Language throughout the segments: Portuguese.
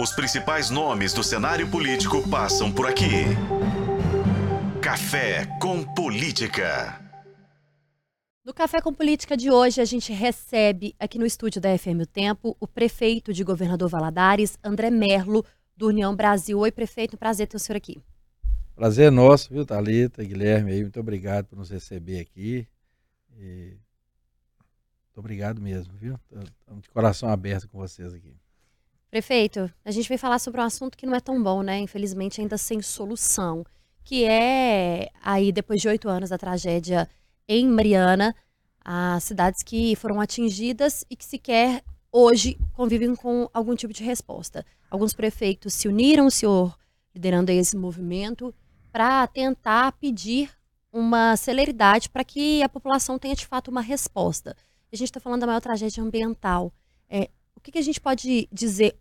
Os principais nomes do cenário político passam por aqui. Café com Política. No Café com Política de hoje, a gente recebe aqui no estúdio da FM O Tempo o prefeito de Governador Valadares, André Merlo, do União Brasil. Oi, prefeito, prazer ter o senhor aqui. Prazer é nosso, viu, Thalita, Guilherme aí, muito obrigado por nos receber aqui. E... Muito obrigado mesmo, viu? Estamos de coração aberto com vocês aqui. Prefeito, a gente veio falar sobre um assunto que não é tão bom, né? Infelizmente, ainda sem solução, que é aí, depois de oito anos da tragédia em Mariana, as cidades que foram atingidas e que sequer hoje convivem com algum tipo de resposta. Alguns prefeitos se uniram, o senhor liderando esse movimento, para tentar pedir uma celeridade para que a população tenha de fato uma resposta. A gente está falando da maior tragédia ambiental. É, o que, que a gente pode dizer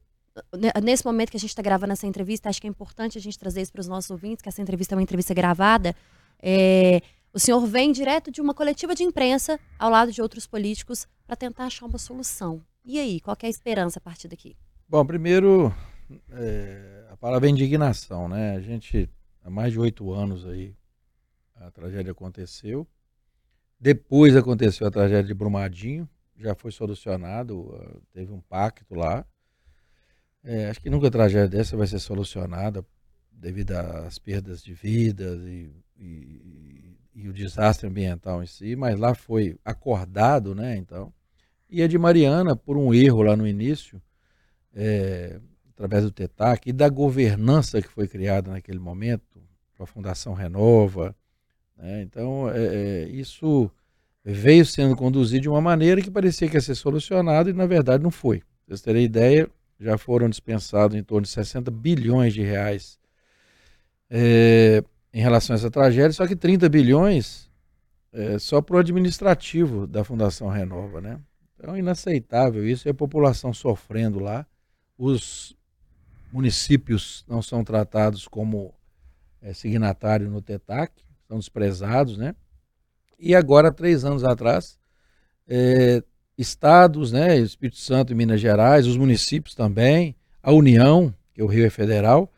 né, nesse momento que a gente está gravando essa entrevista? Acho que é importante a gente trazer isso para os nossos ouvintes, que essa entrevista é uma entrevista gravada. É, o senhor vem direto de uma coletiva de imprensa ao lado de outros políticos para tentar achar uma solução. E aí, qual é a esperança a partir daqui? Bom, primeiro, é, a palavra é indignação, né? A gente, há mais de oito anos aí, a tragédia aconteceu. Depois aconteceu a tragédia de Brumadinho, já foi solucionado, teve um pacto lá. É, acho que nunca tragédia dessa vai ser solucionada devido às perdas de vidas e, e, e, o desastre ambiental em si, mas lá foi acordado, né? Então, e a de Mariana, por um erro lá no início, é, através do TETAC e da governança que foi criada naquele momento, a Fundação Renova. Né? Então, é, é, isso veio sendo conduzido de uma maneira que parecia que ia ser solucionado e, na verdade, não foi. Pra vocês terem ideia, já foram dispensados em torno de 60 bilhões de reais é, em relação a essa tragédia, só que 30 bilhões é, só para o administrativo da Fundação Renova, né? Então, inaceitável isso, e a população sofrendo lá, os municípios não são tratados como é, signatário no TETAC, são desprezados, né? E agora, três anos atrás, é, estados, né, Espírito Santo e Minas Gerais, os municípios também, a União, que é o Rio é federal,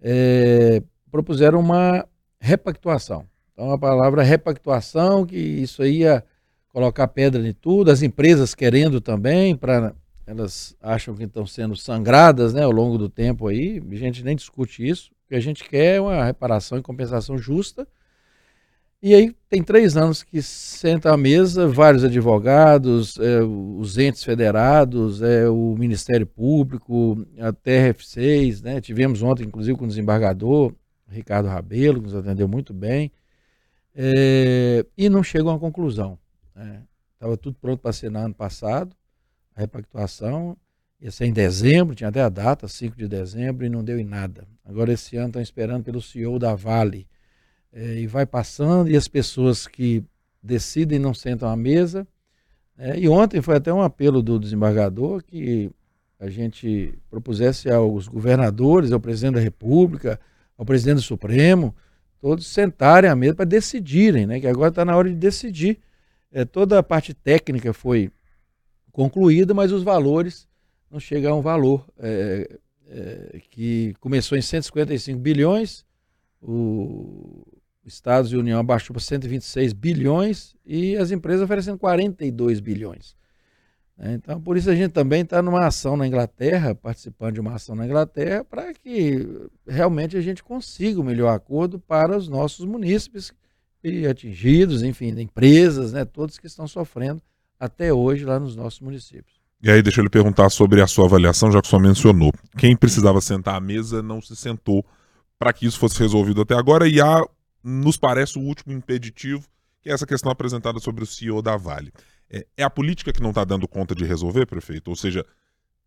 é, propuseram uma repactuação. Então a palavra repactuação, que isso ia colocar pedra em tudo, as empresas querendo também, para elas acham que estão sendo sangradas né, ao longo do tempo aí, a gente nem discute isso, o que a gente quer é uma reparação e compensação justa, e aí tem três anos que senta à mesa vários advogados, é, os entes federados, é, o Ministério Público, a TRF6, né? Tivemos ontem, inclusive, com o desembargador Ricardo Rabelo, que nos atendeu muito bem, é, e não chegam a uma conclusão. Estava né? tudo pronto para no ano passado, a repactuação, ia ser em dezembro, tinha até a data, 5 de dezembro, e não deu em nada. Agora esse ano estão esperando pelo CEO da Vale, é, e vai passando, e as pessoas que decidem não sentam à mesa. É, e ontem foi até um apelo do desembargador que a gente propusesse aos governadores, ao presidente da República, ao presidente do Supremo, todos sentarem à mesa para decidirem, né? Que agora está na hora de decidir. É, toda a parte técnica foi concluída, mas os valores não chegam a um valor é, é, que começou em 155 bilhões, o, Estados e União abaixou para 126 bilhões e as empresas oferecendo 42 bilhões. Né? Então, por isso a gente também está numa ação na Inglaterra, participando de uma ação na Inglaterra, para que realmente a gente consiga o melhor acordo para os nossos munícipes e atingidos, enfim, empresas, né, todos que estão sofrendo até hoje lá nos nossos municípios. E aí, deixa eu lhe perguntar sobre a sua avaliação, já que o senhor mencionou. Quem precisava sentar à mesa não se sentou para que isso fosse resolvido até agora, e há nos parece o último impeditivo, que é essa questão apresentada sobre o CEO da Vale. É, é a política que não está dando conta de resolver, prefeito? Ou seja,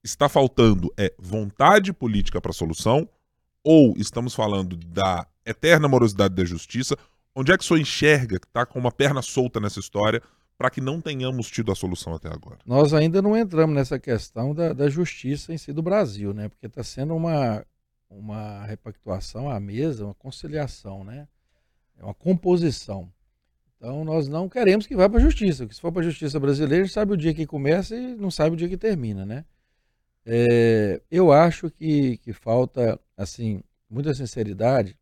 está faltando é vontade política para a solução ou estamos falando da eterna morosidade da justiça? Onde é que o senhor enxerga que está com uma perna solta nessa história para que não tenhamos tido a solução até agora? Nós ainda não entramos nessa questão da, da justiça em si do Brasil, né? Porque está sendo uma, uma repactuação à mesa, uma conciliação, né? É uma composição. Então nós não queremos que vá para a justiça. Porque se for para a justiça brasileira, sabe o dia que começa e não sabe o dia que termina, né? É, eu acho que, que falta, assim, muita sinceridade,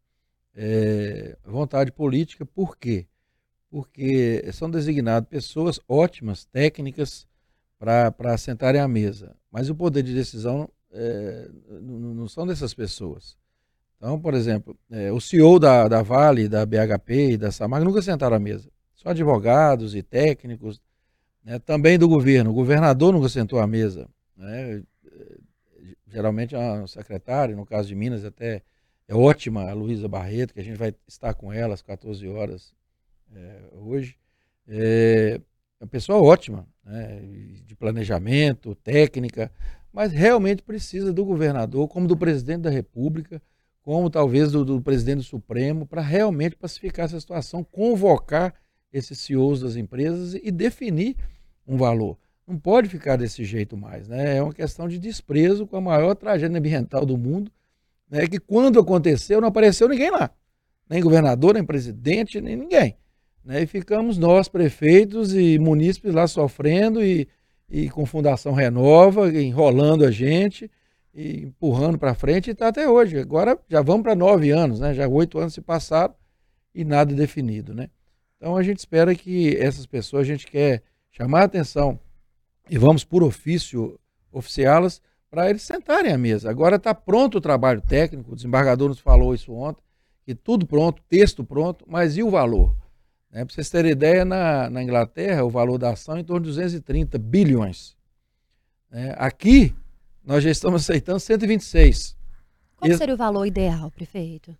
é, vontade política, por quê? Porque são designadas pessoas ótimas, técnicas, para sentarem à mesa, mas o poder de decisão é, não são dessas pessoas. Então, por exemplo, é, o CEO da, da Vale, da BHP e da Samag nunca sentaram à mesa. Só advogados e técnicos, né, também do governo. O governador nunca sentou à mesa. Né, geralmente é um secretário, no caso de Minas até é ótima, a Luísa Barreto, que a gente vai estar com ela às 14 horas é, hoje. É, é uma pessoa ótima, né, de planejamento, técnica, mas realmente precisa do governador, como do presidente da República, como talvez do, do presidente do Supremo, para realmente pacificar essa situação, convocar esses CEOs das empresas e definir um valor. Não pode ficar desse jeito mais. Né? É uma questão de desprezo com a maior tragédia ambiental do mundo, né? que quando aconteceu não apareceu ninguém lá. Nem governador, nem presidente, nem ninguém. Né? E ficamos nós, prefeitos e munícipes lá sofrendo e, e com Fundação Renova, enrolando a gente e empurrando para frente e está até hoje. Agora já vamos para nove anos, né? já oito anos se passaram e nada definido. Né? Então a gente espera que essas pessoas, a gente quer chamar a atenção e vamos por ofício oficiá-las para eles sentarem à mesa. Agora está pronto o trabalho técnico, o desembargador nos falou isso ontem, que tudo pronto, texto pronto, mas e o valor? Né? Para vocês terem ideia, na, na Inglaterra o valor da ação é em torno de 230 bilhões. É, aqui nós já estamos aceitando 126. Qual seria o valor ideal, prefeito?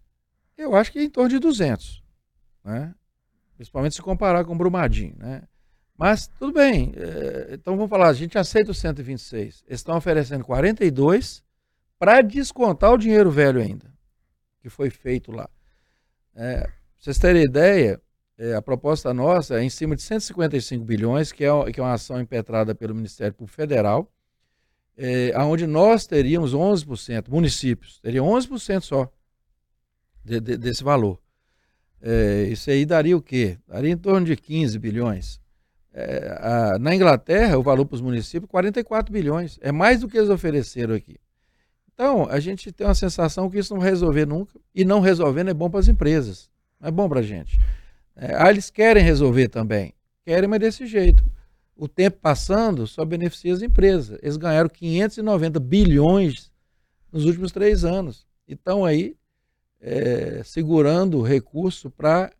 Eu acho que é em torno de 200, né? Principalmente se comparar com Brumadinho, né? Mas tudo bem. É, então vamos falar, a gente aceita os 126. Eles estão oferecendo 42 para descontar o dinheiro velho ainda, que foi feito lá. É, pra vocês terem ideia, é, a proposta nossa é em cima de 155 bilhões, que é, que é uma ação impetrada pelo Ministério Público Federal, é, onde nós teríamos 11%, municípios, teriam 11% só de, de, desse valor. É, isso aí daria o quê? Daria em torno de 15 bilhões. É, a, na Inglaterra, o valor para os municípios, 44 bilhões. É mais do que eles ofereceram aqui. Então, a gente tem uma sensação que isso não vai resolver nunca. E não resolvendo é bom para as empresas. Não é bom para a gente. É, ah, eles querem resolver também. Querem, mas desse jeito o tempo passando só beneficia as empresas. Eles ganharam 590 bilhões nos últimos três anos. E estão aí é, segurando recurso para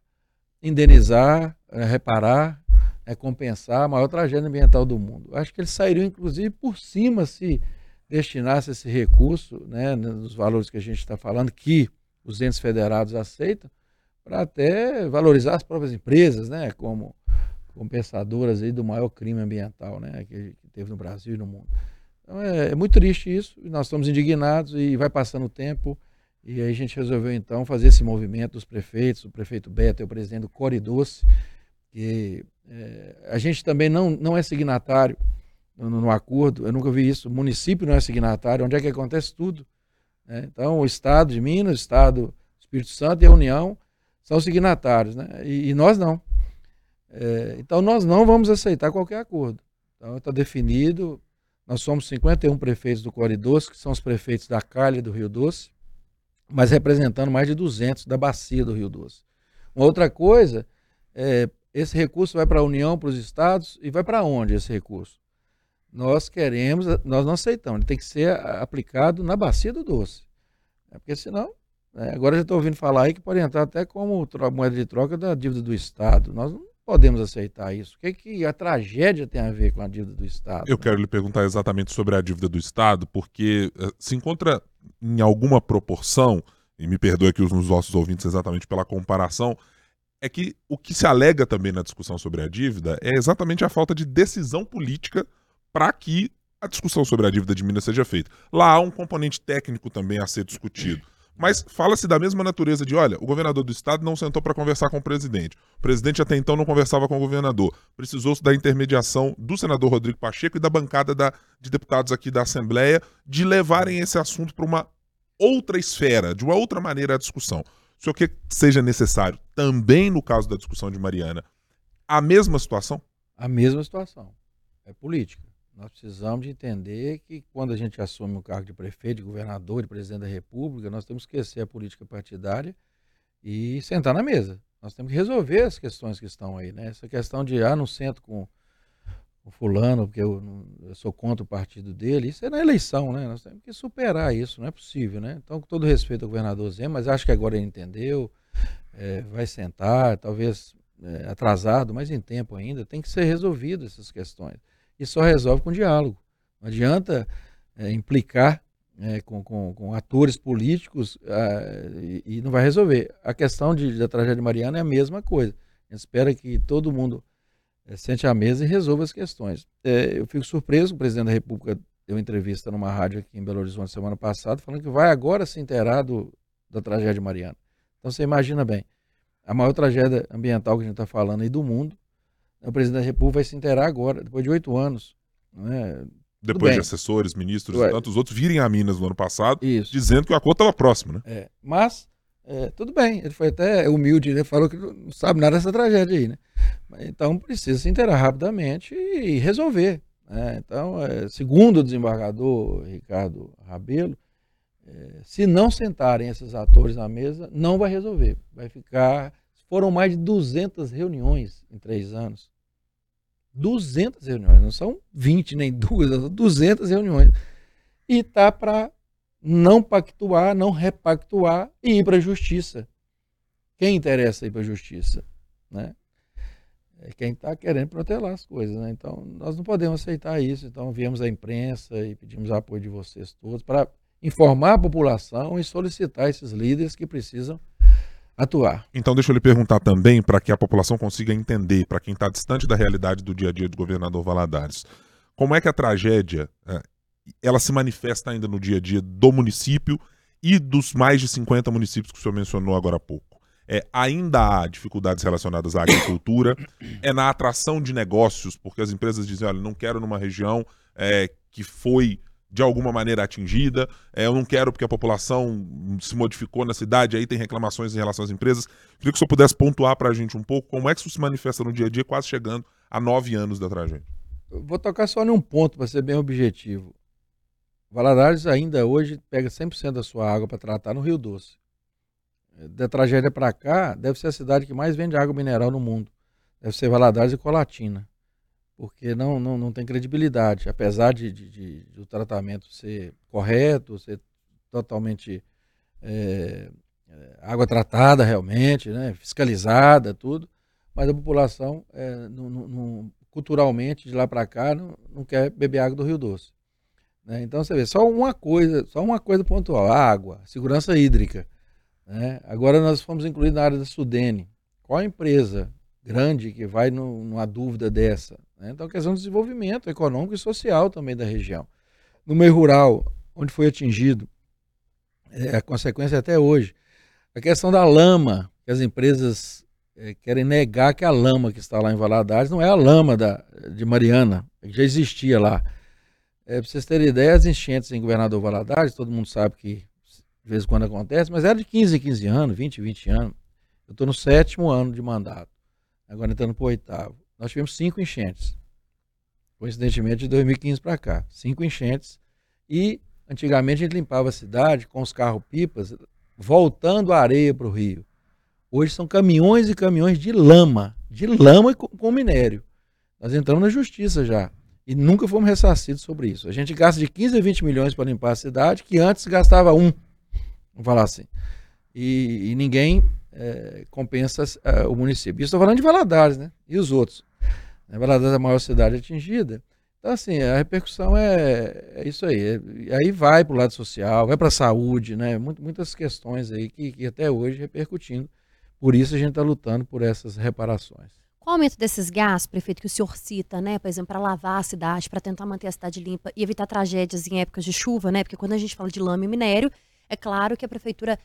indenizar, é, reparar, é, compensar a maior tragédia ambiental do mundo. Acho que eles sairiam, inclusive, por cima se destinasse esse recurso, né, nos valores que a gente está falando, que os entes federados aceitam, para até valorizar as próprias empresas, né, como compensadoras aí do maior crime ambiental né, que, teve no Brasil e no mundo. Então é, é, muito triste isso, nós estamos indignados e vai passando o tempo. E aí a gente resolveu então fazer esse movimento dos prefeitos, o prefeito Beto é o presidente do Coridoce, que é, a gente também não, não é signatário no, no, acordo, eu nunca vi isso, o município não é signatário, onde é que acontece tudo. Né? Então o Estado de Minas, o Estado do Espírito Santo e a União são signatários, né? e, e nós não. É, então nós não vamos aceitar qualquer acordo. Então está definido. Nós somos 51 prefeitos do Corre Doce, que são os prefeitos da Calha do Rio Doce, mas representando mais de 200 da bacia do Rio Doce. Uma outra coisa, é, esse recurso vai para a União, para os estados, e vai para onde esse recurso? Nós queremos, nós não aceitamos, ele tem que ser aplicado na bacia do Doce. É porque senão, é, agora já estou ouvindo falar aí que pode entrar até como moeda de troca da dívida do Estado. Nós não podemos aceitar isso. O que, que a tragédia tem a ver com a dívida do Estado? Eu quero lhe perguntar exatamente sobre a dívida do Estado, porque uh, se encontra em alguma proporção, e me perdoe aqui os nossos ouvintes exatamente pela comparação, é que o que se alega também na discussão sobre a dívida é exatamente a falta de decisão política para que a discussão sobre a dívida de Minas seja feita. Lá há um componente técnico também a ser discutido. Mas fala-se da mesma natureza de, olha, o governador do estado não sentou para conversar com o presidente. O presidente até então não conversava com o governador. Precisou-se da intermediação do senador Rodrigo Pacheco e da bancada da, de deputados aqui da Assembleia de levarem esse assunto para uma outra esfera, de uma outra maneira a discussão. O senhor quer que seja necessário, também no caso da discussão de Mariana, a mesma situação? A mesma situação. É política. Nós precisamos de entender que quando a gente assume o cargo de prefeito, de governador, de presidente da República, nós temos que esquecer a política partidária e sentar na mesa. Nós temos que resolver as questões que estão aí, né? Essa questão de, ah, não sento com o fulano, porque eu, eu, sou contra o partido dele, isso é na eleição, né? Nós temos que superar isso, não é possível, né? Então, com todo respeito ao governador Zé, mas acho que agora ele entendeu, é, vai sentar, talvez é, atrasado, mas em tempo ainda, tem que ser resolvido essas questões. E só resolve com diálogo. Não adianta é, implicar é, com, com, com, atores políticos é, e, e, não vai resolver. A questão de, da tragédia Mariana é a mesma coisa. A gente espera que todo mundo é, sente à mesa e resolva as questões. É, eu fico surpreso, o presidente da República deu entrevista numa rádio aqui em Belo Horizonte semana passada, falando que vai agora se inteirar do, da tragédia Mariana. Então você imagina bem, a maior tragédia ambiental que a gente está falando aí do mundo, o presidente da República vai se inteirar agora, depois de oito anos. Né? Depois de assessores, ministros Ué. e tantos outros virem a Minas no ano passado, Isso. dizendo que o acordo estava próximo. Né? É, mas, é, tudo bem, ele foi até humilde, ele falou que não sabe nada dessa tragédia aí. Né? Então precisa se inteirar rapidamente e resolver. Né? Então, é, segundo o desembargador Ricardo Rabelo, é, se não sentarem esses atores na mesa, não vai resolver. Vai ficar. Foram mais de 200 reuniões em três anos. 200 reuniões, não são 20 nem duas, são 200 reuniões. E tá para não pactuar, não repactuar e ir para a justiça. Quem interessa ir para a justiça? Né? É quem está querendo protelar as coisas. Né? Então, nós não podemos aceitar isso. Então, viemos à imprensa e pedimos apoio de vocês todos para informar a população e solicitar esses líderes que precisam atuar. Então, deixa eu lhe perguntar também, para que a população consiga entender, para quem está distante da realidade do dia a dia do governador Valadares, como é que a tragédia é, ela se manifesta ainda no dia a dia do município e dos mais de 50 municípios que o senhor mencionou agora há pouco? É, ainda há dificuldades relacionadas à agricultura, é na atração de negócios, porque as empresas dizem, olha, não quero numa região é, que foi de alguma maneira atingida. É, eu não quero porque a população se modificou na cidade, aí tem reclamações em relação às empresas. Queria que o senhor pudesse pontuar para a gente um pouco como é que isso se manifesta no dia a dia, quase chegando a nove anos da tragédia. Eu vou tocar só num ponto para ser bem objetivo. Valadares ainda hoje pega 100% da sua água para tratar no Rio Doce. Da tragédia para cá, deve ser a cidade que mais vende água mineral no mundo. Deve ser Valadares e Colatina porque não, não, não tem credibilidade, apesar de, de, de, de o tratamento ser correto, ser totalmente é, água tratada realmente, né, fiscalizada, tudo, mas a população, é, não, não, culturalmente, de lá para cá, não, não quer beber água do Rio Doce. Né? Então você vê, só uma coisa, só uma coisa pontual, a água, segurança hídrica. Né? Agora nós fomos incluídos na área da Sudene. Qual a empresa grande que vai no, numa dúvida dessa? Né? Então, questão de desenvolvimento econômico e social também da região. No meio rural, onde foi atingido, é, a consequência até hoje, a questão da lama, que as empresas é, querem negar que a lama que está lá em Valadares não é a lama da, de Mariana, que já existia lá. É, para vocês terem ideia, as enchentes em Governador Valadares, todo mundo sabe que de vez em quando acontece, mas era de 15 em 15 anos, 20 em 20 anos. Eu estou no sétimo ano de mandato, agora entrando para o oitavo nós tivemos cinco enchentes. Coincidentemente, de 2015 para cá. Cinco enchentes. E antigamente a gente limpava a cidade com os carros-pipas, voltando a areia para o rio. Hoje são caminhões e caminhões de lama, de lama com minério. Nós entramos na justiça já. E nunca fomos ressarcidos sobre isso. A gente gasta de 15 a 20 milhões para limpar a cidade, que antes gastava um. Vamos falar assim. E, e ninguém é, compensa é, o município. Estou falando de Valadares, né? E os outros. Né? Valadares é a maior cidade atingida. Então, assim, a repercussão é, é isso aí. É, aí vai para o lado social, vai para a saúde, né? muitas questões aí que, que até hoje repercutindo. Por isso a gente está lutando por essas reparações. Qual o aumento desses gastos, prefeito, que o senhor cita, né? Por exemplo, para lavar a cidade, para tentar manter a cidade limpa e evitar tragédias em épocas de chuva, né? Porque quando a gente fala de lama e minério, é claro que a prefeitura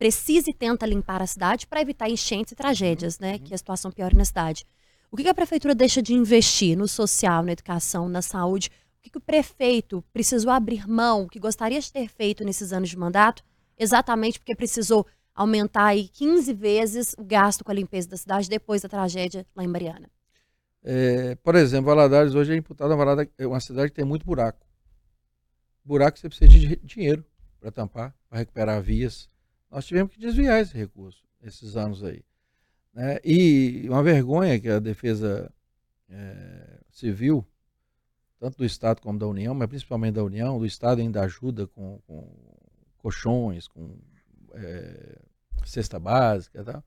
precisa e tenta limpar a cidade para evitar enchentes e tragédias, né? Que a situação piore na cidade. O que, que a prefeitura deixa de investir no social, na educação, na saúde? O que, que o prefeito precisou abrir mão, que gostaria de ter feito nesses anos de mandato, exatamente porque precisou aumentar aí 15 vezes o gasto com a limpeza da cidade depois da tragédia lá em Mariana? É, por exemplo, Valadares hoje é imputado uma, é uma cidade que tem muito buraco. Buraco você precisa de dinheiro para tampar, para recuperar vias. Nós tivemos que desviar esse recurso esses anos aí. Né? E uma vergonha que a defesa é, civil, tanto do Estado como da União, mas principalmente da União, do Estado ainda ajuda com, com colchões, com é, cesta básica e tal.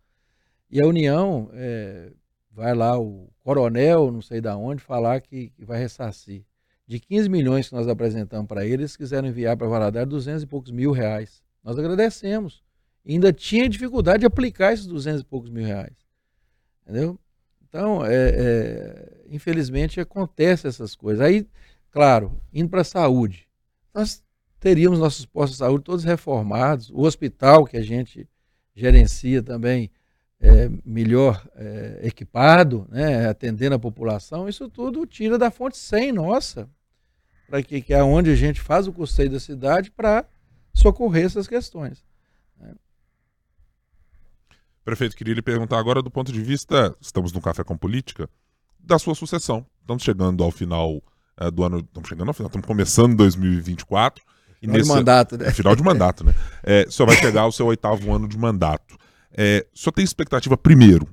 E a União é, vai lá, o coronel, não sei da onde, falar que, que vai ressarcir. De 15 milhões que nós apresentamos para eles, eles quiseram enviar para Valadares 200 e poucos mil reais. Nós agradecemos. Ainda tinha dificuldade de aplicar esses 200 e poucos mil reais. Entendeu? Então, é, é, infelizmente, acontece essas coisas. Aí, claro, indo para a saúde. Nós teríamos nossos postos de saúde todos reformados, o hospital que a gente gerencia também é, melhor é, equipado, né, atendendo a população, isso tudo tira da fonte 100 nossa, para que, que é onde a gente faz o custeio da cidade para socorrer essas questões. Prefeito, queria lhe perguntar agora do ponto de vista, estamos no Café com Política, da sua sucessão. Estamos chegando ao final é, do ano, estamos chegando ao final, estamos começando 2024. Final nesse, de mandato, né? É, final de mandato, né? É, o senhor vai pegar o seu oitavo ano de mandato. É, o senhor tem expectativa, primeiro,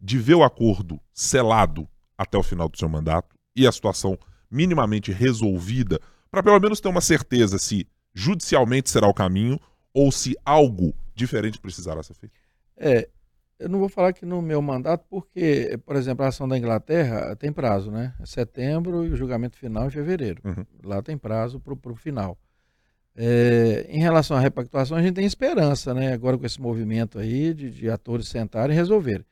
de ver o acordo selado até o final do seu mandato e a situação minimamente resolvida, para pelo menos ter uma certeza se judicialmente será o caminho ou se algo diferente precisará ser feito? É, eu não vou falar que no meu mandato, porque, por exemplo, a ação da Inglaterra tem prazo, né? É setembro e o julgamento final em fevereiro. Uhum. Lá tem prazo para o final. É, em relação à repactuação, a gente tem esperança, né? Agora com esse movimento aí de, de atores sentarem e resolverem.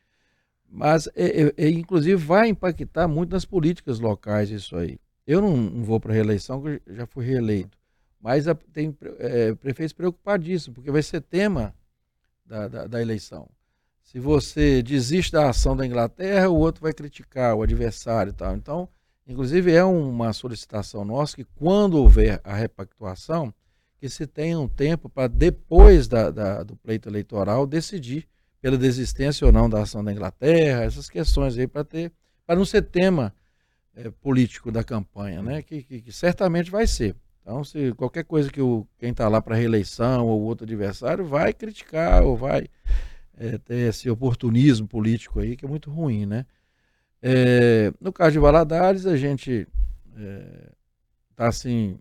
Mas, é, é, é inclusive, vai impactar muito nas políticas locais isso aí. Eu não, não vou para reeleição, porque já fui reeleito. Mas a, tem é, prefeitos preocupadíssimos, porque vai ser tema da, da, da eleição. Se você desiste da ação da Inglaterra, o outro vai criticar o adversário e tal. Então, inclusive, é uma solicitação nossa que, quando houver a repactuação, que se tenha um tempo para depois da, da, do pleito eleitoral decidir pela desistência ou não da ação da Inglaterra, essas questões aí para ter, para não ser tema é, político da campanha, né? Que, que, que, certamente vai ser. Então, se qualquer coisa que o, quem está lá para reeleição ou outro adversário vai criticar ou vai é, ter esse oportunismo político aí que é muito ruim, né? É, no caso de Valadares, a gente está assim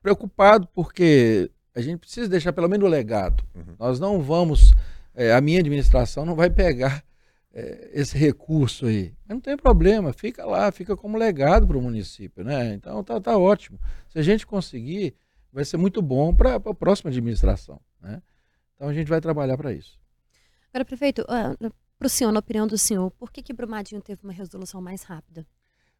preocupado porque a gente precisa deixar pelo menos o legado. Uhum. Nós não vamos, é, a minha administração não vai pegar é, esse recurso aí. Mas não tem problema, fica lá, fica como legado para o município, né? Então tá, tá ótimo. Se a gente conseguir, vai ser muito bom para a próxima administração, né? Então a gente vai trabalhar para isso. Agora, prefeito, uh, para o senhor, na opinião do senhor, por que, que Brumadinho teve uma resolução mais rápida?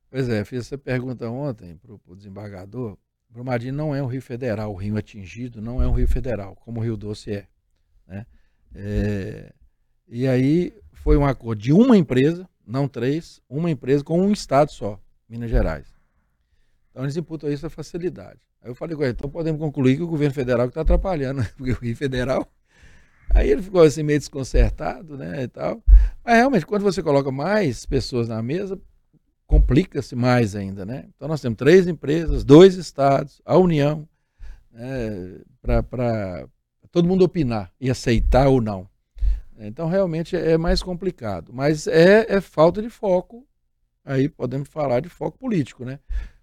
Pois é, fiz essa pergunta ontem para o desembargador. Brumadinho não é um rio federal, o rio atingido não é um rio federal, como o Rio Doce é. Né? é e aí foi um acordo de uma empresa, não três, uma empresa com um estado só, Minas Gerais. Então eles imputam isso a facilidade. Aí eu falei com ele, então podemos concluir que o governo federal está atrapalhando, porque o rio federal. Aí ele ficou assim meio desconcertado, né, e tal. Mas realmente, quando você coloca mais pessoas na mesa, complica-se mais ainda, né? Então nós temos três empresas, dois estados, a União, né, para todo mundo opinar e aceitar ou não. Então realmente é mais complicado, mas é, é falta de foco. Aí podemos falar de foco político, né?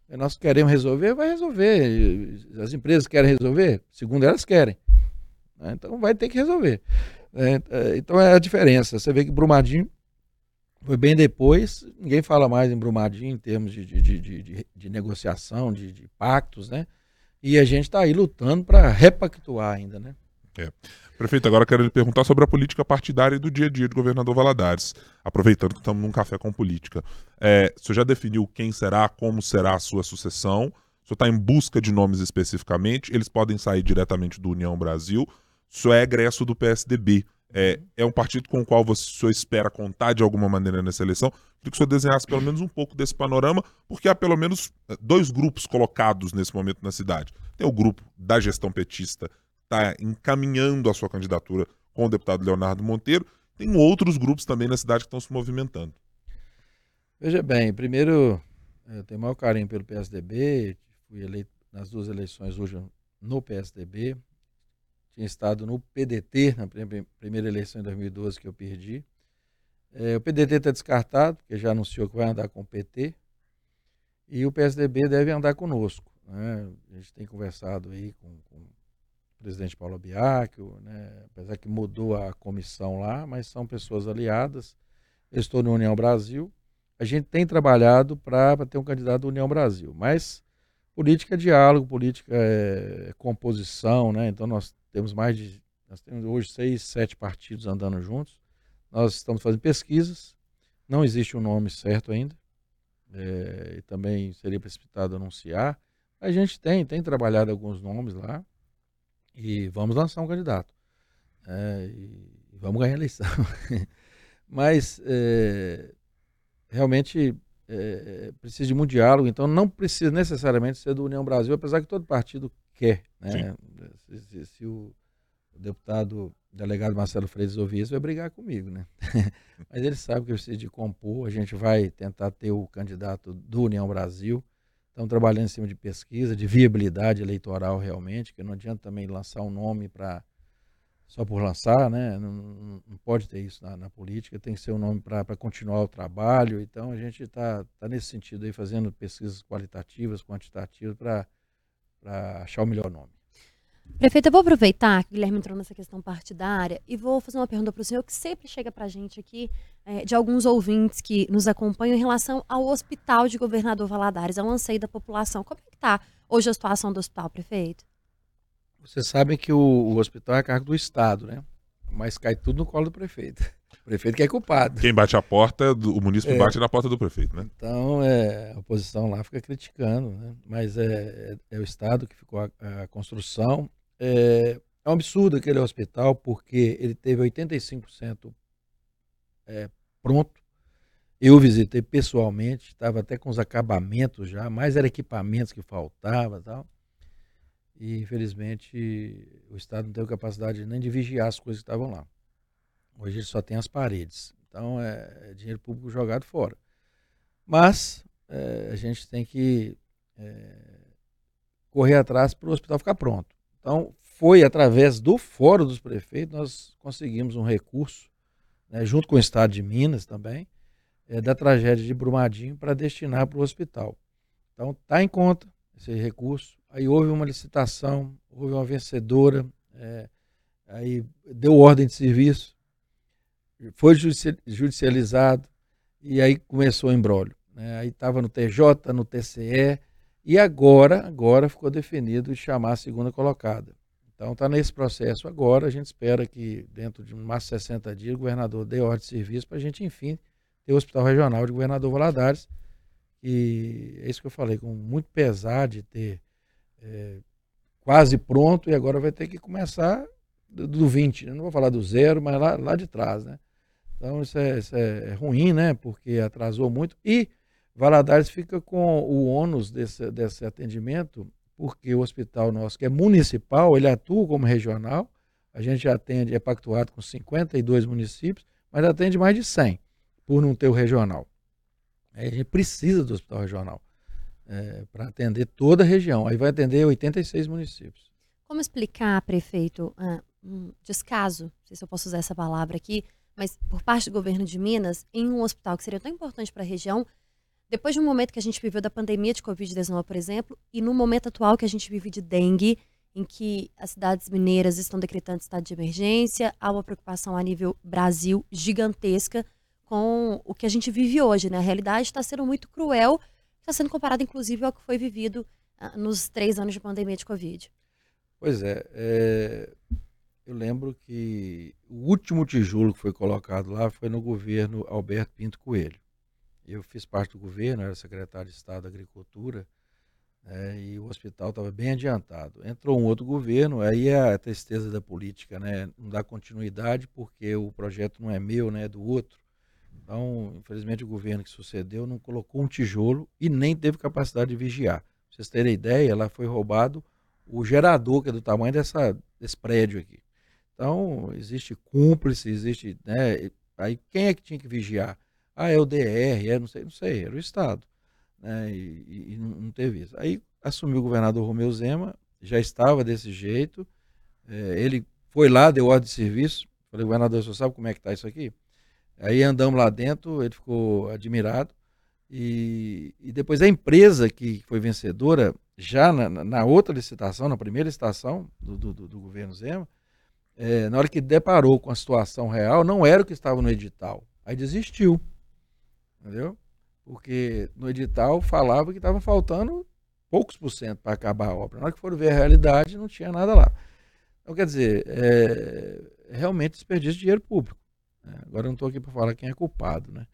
Nós queremos resolver, vai resolver. As empresas querem resolver, segundo elas querem. Né? Então vai ter que resolver. É, é então é a diferença. Você vê que Brumadinho foi bem depois, ninguém fala mais em Brumadinho em termos de, de, de, de, negociação, de, de, pactos, né? E a gente está aí lutando para repactuar ainda, né? É. Prefeito, agora quero lhe perguntar sobre a política partidária do dia a dia do governador Valadares, aproveitando que estamos num café com política. É, o senhor já definiu quem será, como será a sua sucessão? O senhor está em busca de nomes especificamente? Eles podem sair diretamente do União Brasil? O senhor é egresso do PSDB é, é um partido com o qual você, o senhor espera contar de alguma maneira nessa eleição. Queria que o senhor desenhasse pelo menos um pouco desse panorama, porque há pelo menos é, dois grupos colocados nesse momento na cidade. Tem o grupo da gestão petista, está encaminhando a sua candidatura com o deputado Leonardo Monteiro. Tem outros grupos também na cidade que estão se movimentando. Veja bem, primeiro, eu tenho maior carinho pelo PSDB, fui eleito nas duas eleições hoje no PSDB, tinha estado no PDT, na primeira eleição em 2012 que eu perdi. É, o PDT está descartado, porque já anunciou que vai andar com o PT, e o PSDB deve andar conosco. Né? A gente tem conversado aí com, com presidente Paulo Biacchio, né? apesar que mudou a comissão lá, mas são pessoas aliadas. Eu estou no União Brasil. A gente tem trabalhado para ter um candidato da União Brasil, mas política é diálogo, política é, é composição, né? Então nós temos mais de. Nós temos hoje seis, sete partidos andando juntos. Nós estamos fazendo pesquisas. Não existe um nome certo ainda. É, e também seria precipitado anunciar. A gente tem, tem trabalhado alguns nomes lá. E vamos lançar um candidato. É, e vamos ganhar a eleição. Mas é, realmente é, precisa de muito diálogo, então não precisa necessariamente ser do União Brasil, apesar que todo partido quer. Né? Se, se, se, o, o deputado delegado Marcelo Freitas ouvir isso, vai brigar comigo, né? Mas ele sabe que eu preciso de compor, a gente vai tentar ter o candidato do União Brasil. Estamos trabalhando em cima de pesquisa, de viabilidade eleitoral realmente, que não adianta também lançar um nome para só por lançar, né? Não, não pode ter isso na, na, política, tem que ser um nome para continuar o trabalho. Então a gente está tá nesse sentido aí, fazendo pesquisas qualitativas, quantitativas, para achar o melhor nome. Prefeito, eu vou aproveitar que o Guilherme entrou nessa questão partidária e vou fazer uma pergunta para o senhor que sempre chega para a gente aqui, é, de alguns ouvintes que nos acompanham em relação ao hospital de governador Valadares, ao anseio da população. Como é que está hoje a situação do hospital, prefeito? Vocês sabem que o, o hospital é a cargo do Estado, né? Mas cai tudo no colo do prefeito. O prefeito que é culpado. Quem bate a porta, o município é. bate na porta do prefeito, né? Então, é, a oposição lá fica criticando, né? Mas é, é, é o Estado que ficou a, a construção. É, é, um absurdo aquele hospital, porque ele teve 85% é, pronto. Eu visitei pessoalmente, estava até com os acabamentos já, mais era equipamentos que faltava tal e infelizmente o Estado não teve capacidade nem de vigiar as coisas que estavam lá. Hoje ele só tem as paredes. Então é, é dinheiro público jogado fora. Mas é, a gente tem que é, correr atrás para o hospital ficar pronto. Então foi através do Fórum dos Prefeitos nós conseguimos um recurso, né, junto com o Estado de Minas também, é, da tragédia de Brumadinho para destinar para o hospital. Então está em conta esse recurso aí houve uma licitação, houve uma vencedora, é, aí deu ordem de serviço, foi judicializado e aí começou o embrólio. Né? Aí estava no TJ, no TCE e agora, agora ficou definido chamar a segunda colocada. Então está nesse processo agora, a gente espera que dentro de mais 60 dias o governador dê ordem de serviço para a gente, enfim, ter o Hospital Regional de Governador Valadares. E é isso que eu falei, com muito pesar de ter é, quase pronto e agora vai ter que começar do, do 20. Né? Não vou falar do zero, mas lá, lá de trás, né? Então isso é, isso é, é ruim, né? Porque atrasou muito. E Valadares fica com o ônus desse, desse atendimento, porque o hospital nosso, que é municipal, ele atua como regional. A gente atende, é pactuado com 52 municípios, mas atende mais de 100, por não ter o regional. A gente precisa do hospital regional é, para atender toda a região. Aí vai atender 86 municípios. Como explicar, prefeito, uh, um descaso, não sei se eu posso usar essa palavra aqui, mas por parte do governo de Minas, em um hospital que seria tão importante para a região, depois de um momento que a gente viveu da pandemia de Covid-19, por exemplo, e no momento atual que a gente vive de dengue, em que as cidades mineiras estão decretando estado de emergência, há uma preocupação a nível Brasil gigantesca com o que a gente vive hoje, né? A realidade está sendo muito cruel está sendo comparado, inclusive, ao que foi vivido uh, nos três anos de pandemia de Covid. Pois é, é, eu lembro que o último tijolo que foi colocado lá foi no governo Alberto Pinto Coelho. Eu fiz parte do governo, era secretário de Estado da Agricultura, né, e o hospital estava bem adiantado. Entrou um outro governo, aí é a tristeza da política, né? Não dá continuidade porque o projeto não é meu, né? É do outro. Então, infelizmente, o governo que sucedeu não colocou um tijolo e nem teve capacidade de vigiar. Pra vocês terem ideia, lá foi roubado o gerador, que é do tamanho dessa, desse prédio aqui. Então, existe cúmplice, existe. Né, aí quem é que tinha que vigiar? Ah, é o DR, é, não sei, não sei, era o Estado. Né? E, e, não teve isso. Aí assumiu o governador Romeu Zema, já estava desse jeito. É, ele foi lá, deu ordem de serviço. Falei, governador, você sabe como é que está isso aqui? Aí andamos lá dentro, ele ficou admirado. E, e depois a empresa que foi vencedora, já na, na outra licitação, na primeira licitação do, do, do governo Zema, é, na hora que deparou com a situação real, não era o que estava no edital. Aí desistiu. Entendeu? Porque no edital falava que estava faltando poucos por cento para acabar a obra. Na hora que foram ver a realidade, não tinha nada lá. Então, quer dizer, é, é realmente desperdício de dinheiro público. Né? Agora eu não estou aqui para falar quem é culpado, né?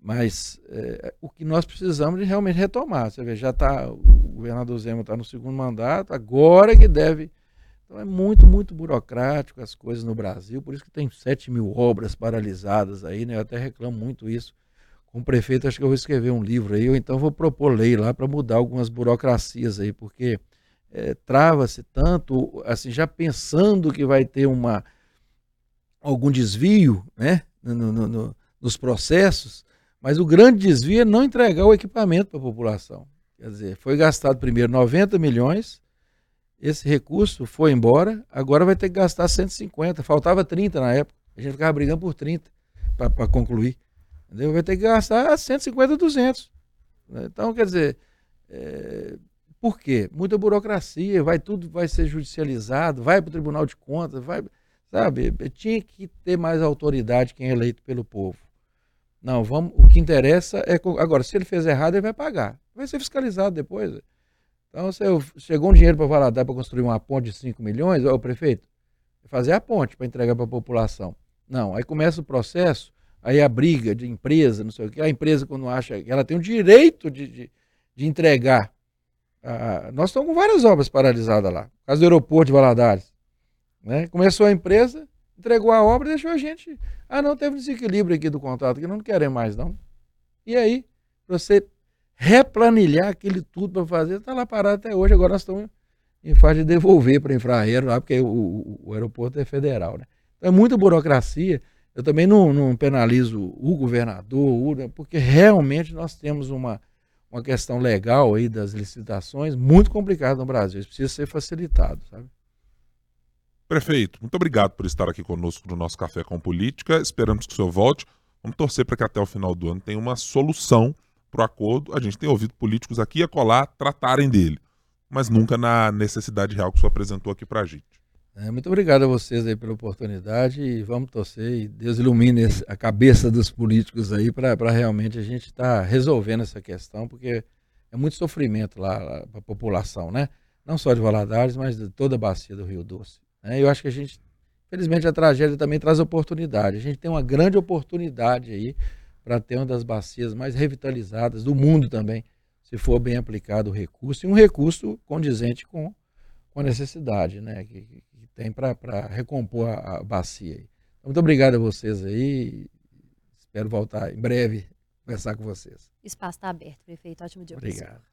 Mas é, o que nós precisamos de realmente retomar. Você vê, já está, o governador Zema está no segundo mandato, agora que deve. Então é muito, muito burocrático as coisas no Brasil, por isso que tem 7 mil obras paralisadas aí, né? Eu até reclamo muito isso. Com o prefeito, acho que eu vou escrever um livro aí, ou então vou propor lei lá para mudar algumas burocracias aí, porque é, trava-se tanto, assim, já pensando que vai ter uma algum desvio, né? no, no, no nos processos, mas o grande desvio é não entregar o equipamento para a população. Quer dizer, foi gastado primeiro 90 milhões, esse recurso foi embora, agora vai ter que gastar 150, faltava 30 na época. A gente ficava brigando por 30 para concluir. Entendeu? Vai ter que gastar 150, 200. Então, quer dizer, é, por quê? Muita burocracia, vai tudo vai ser judicializado, vai para o Tribunal de Contas, vai, sabe? Tinha que ter mais autoridade quem é eleito pelo povo. Não, vamos, o que interessa é. Agora, se ele fez errado, ele vai pagar. Vai ser fiscalizado depois. Então, se eu, chegou um dinheiro para Valadares para construir uma ponte de 5 milhões, o prefeito, fazer a ponte para entregar para a população. Não, aí começa o processo, aí a briga de empresa, não sei o que. A empresa, quando acha que ela tem o direito de, de, de entregar. nós estamos com várias obras paralisadas lá. Caso do aeroporto de Valadares. Né? Começou a empresa, entregou a obra e deixou a gente. Ah, não, teve desequilíbrio aqui do contrato, que não querem mais, não. E aí, você replanilhar aquele tudo para fazer, está lá parado até hoje. Agora nós estamos em fase de devolver para a Infraero, lá, porque o, o, o, aeroporto é federal. Né? Então é muita burocracia. Eu também não, não penalizo o governador, porque realmente nós temos uma, uma questão legal aí das licitações muito complicada no Brasil. Isso precisa ser facilitado, sabe? Prefeito, muito obrigado por estar aqui conosco no nosso Café com Política. Esperamos que o senhor volte. Vamos torcer para que até o final do ano tenha uma solução para o acordo. A gente tem ouvido políticos aqui e acolá tratarem dele, mas nunca na necessidade real que o senhor apresentou aqui para a gente. É, muito obrigado a vocês aí pela oportunidade e vamos torcer e Deus ilumine a cabeça dos políticos aí para realmente a gente estar tá resolvendo essa questão, porque é muito sofrimento lá, para a população, né? Não só de Valadares, mas de toda a bacia do Rio Doce. Né? Eu acho que a gente, felizmente, a tragédia também traz oportunidade. A gente tem uma grande oportunidade aí para ter uma das bacias mais revitalizadas do mundo também, se for bem aplicado o recurso, e um recurso condizente com, com a necessidade né? que tem para recompor a, a bacia. Aí. Então, muito obrigado a vocês aí. Espero voltar em breve conversar com vocês. O espaço está aberto, prefeito. Ótimo dia. Obrigado.